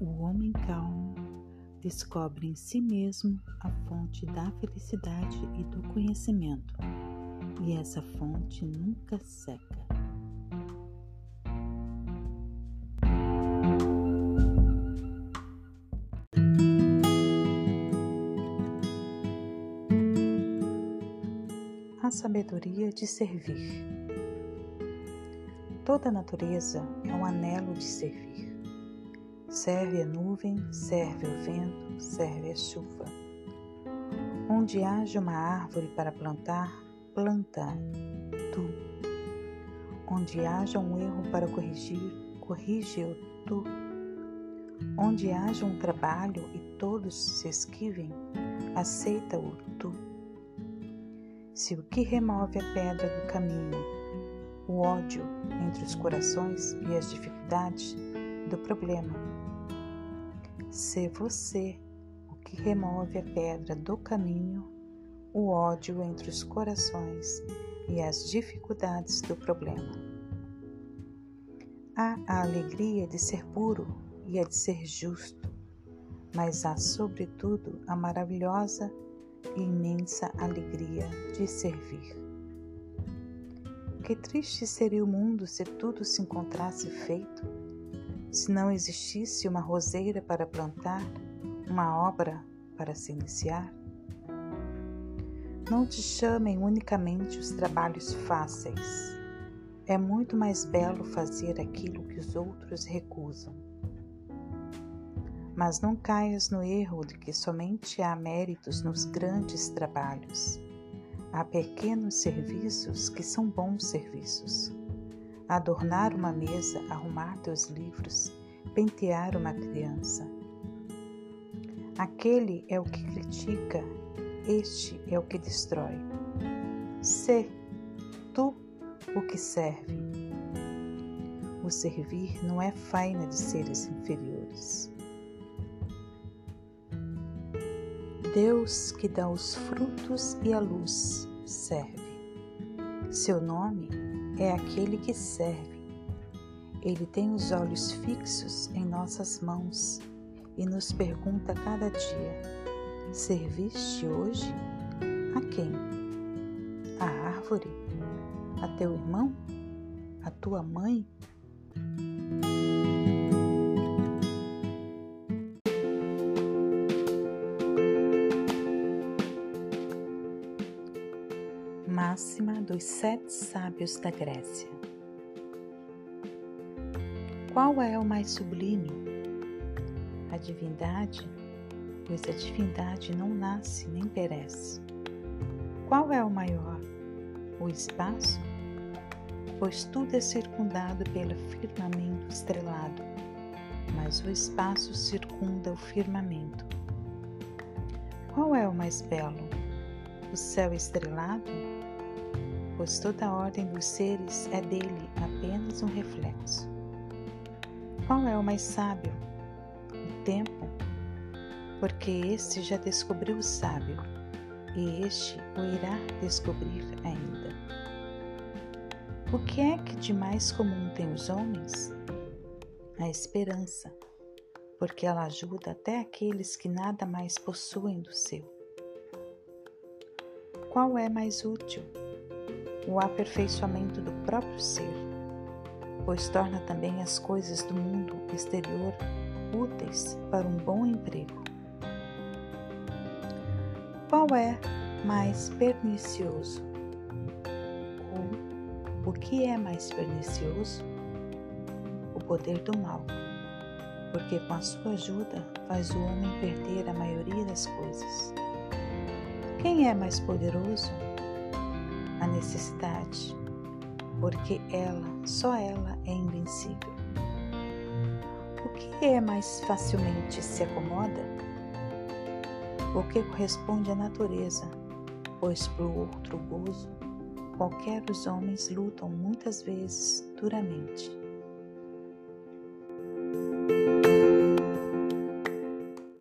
O homem calmo descobre em si mesmo a fonte da felicidade e do conhecimento, e essa fonte nunca seca. A sabedoria de servir. Toda a natureza é um anelo de servir. Serve a nuvem, serve o vento, serve a chuva. Onde haja uma árvore para plantar, planta tu. Onde haja um erro para corrigir, corrige-o tu. Onde haja um trabalho e todos se esquivem, aceita-o tu. Se o que remove a pedra do caminho, o ódio entre os corações e as dificuldades do problema, ser você o que remove a pedra do caminho, o ódio entre os corações e as dificuldades do problema. Há a alegria de ser puro e a de ser justo, mas há, sobretudo, a maravilhosa e imensa alegria de servir. Que triste seria o mundo se tudo se encontrasse feito se não existisse uma roseira para plantar, uma obra para se iniciar? Não te chamem unicamente os trabalhos fáceis. É muito mais belo fazer aquilo que os outros recusam. Mas não caias no erro de que somente há méritos nos grandes trabalhos. Há pequenos serviços que são bons serviços adornar uma mesa, arrumar teus livros, pentear uma criança. Aquele é o que critica, este é o que destrói. Sê tu o que serve. O servir não é faina de seres inferiores. Deus que dá os frutos e a luz serve. Seu nome é aquele que serve. Ele tem os olhos fixos em nossas mãos e nos pergunta cada dia: Serviste hoje? A quem? A árvore? A teu irmão? A tua mãe? Máxima dos Sete Sábios da Grécia. Qual é o mais sublime? A divindade, pois a divindade não nasce nem perece. Qual é o maior? O espaço? Pois tudo é circundado pelo firmamento estrelado, mas o espaço circunda o firmamento. Qual é o mais belo? O céu estrelado? Pois toda a ordem dos seres é dele apenas um reflexo. Qual é o mais sábio? O tempo, porque este já descobriu o sábio, e este o irá descobrir ainda. O que é que de mais comum tem os homens? A esperança, porque ela ajuda até aqueles que nada mais possuem do seu. Qual é mais útil? O aperfeiçoamento do próprio ser, pois torna também as coisas do mundo exterior úteis para um bom emprego. Qual é mais pernicioso? Ou o que é mais pernicioso? O poder do mal, porque com a sua ajuda faz o homem perder a maioria das coisas. Quem é mais poderoso? A necessidade, porque ela, só ela é invencível. O que é mais facilmente se acomoda? O que corresponde à natureza, pois por outro gozo, qualquer dos homens lutam muitas vezes duramente.